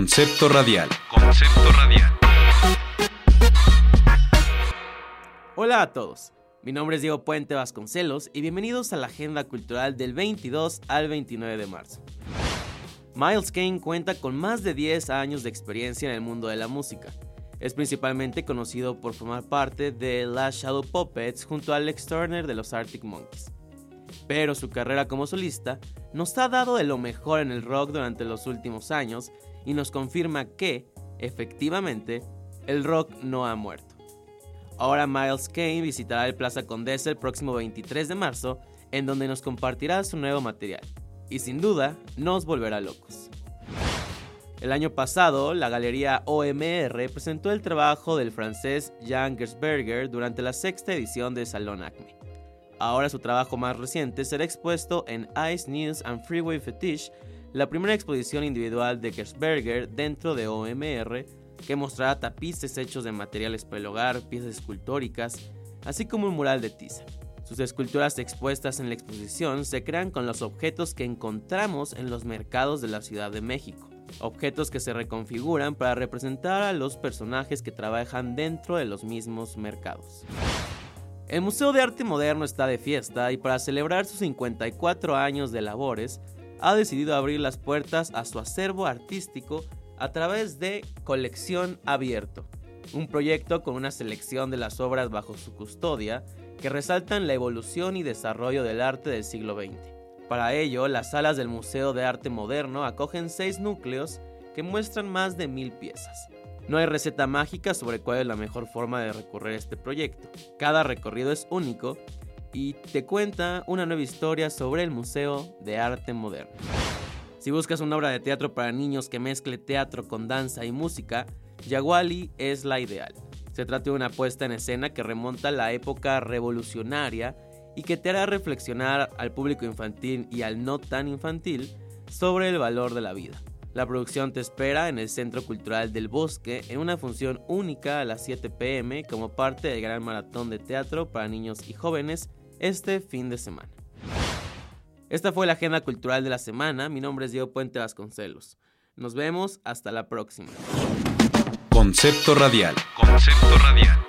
Concepto radial. Concepto radial. Hola a todos. Mi nombre es Diego Puente Vasconcelos y bienvenidos a la agenda cultural del 22 al 29 de marzo. Miles Kane cuenta con más de 10 años de experiencia en el mundo de la música. Es principalmente conocido por formar parte de Last Shadow Puppets junto a Alex Turner de los Arctic Monkeys. Pero su carrera como solista nos ha dado de lo mejor en el rock durante los últimos años y nos confirma que, efectivamente, el rock no ha muerto. Ahora Miles Kane visitará el Plaza Condesa el próximo 23 de marzo, en donde nos compartirá su nuevo material, y sin duda nos volverá locos. El año pasado, la galería OMR presentó el trabajo del francés Jan Gersberger durante la sexta edición de Salón Acme. Ahora su trabajo más reciente será expuesto en Ice News and Freeway Fetish, la primera exposición individual de Gersberger dentro de OMR, que mostrará tapices hechos de materiales para el hogar, piezas escultóricas, así como un mural de tiza. Sus esculturas expuestas en la exposición se crean con los objetos que encontramos en los mercados de la Ciudad de México, objetos que se reconfiguran para representar a los personajes que trabajan dentro de los mismos mercados. El Museo de Arte Moderno está de fiesta y para celebrar sus 54 años de labores, ha decidido abrir las puertas a su acervo artístico a través de Colección Abierto, un proyecto con una selección de las obras bajo su custodia que resaltan la evolución y desarrollo del arte del siglo XX. Para ello, las salas del Museo de Arte Moderno acogen seis núcleos que muestran más de mil piezas. No hay receta mágica sobre cuál es la mejor forma de recorrer este proyecto. Cada recorrido es único y te cuenta una nueva historia sobre el Museo de Arte Moderno. Si buscas una obra de teatro para niños que mezcle teatro con danza y música, Yaguali es la ideal. Se trata de una puesta en escena que remonta a la época revolucionaria y que te hará reflexionar al público infantil y al no tan infantil sobre el valor de la vida. La producción te espera en el Centro Cultural del Bosque en una función única a las 7 pm como parte del gran maratón de teatro para niños y jóvenes este fin de semana. Esta fue la agenda cultural de la semana. Mi nombre es Diego Puente Vasconcelos. Nos vemos hasta la próxima. Concepto radial. Concepto radial.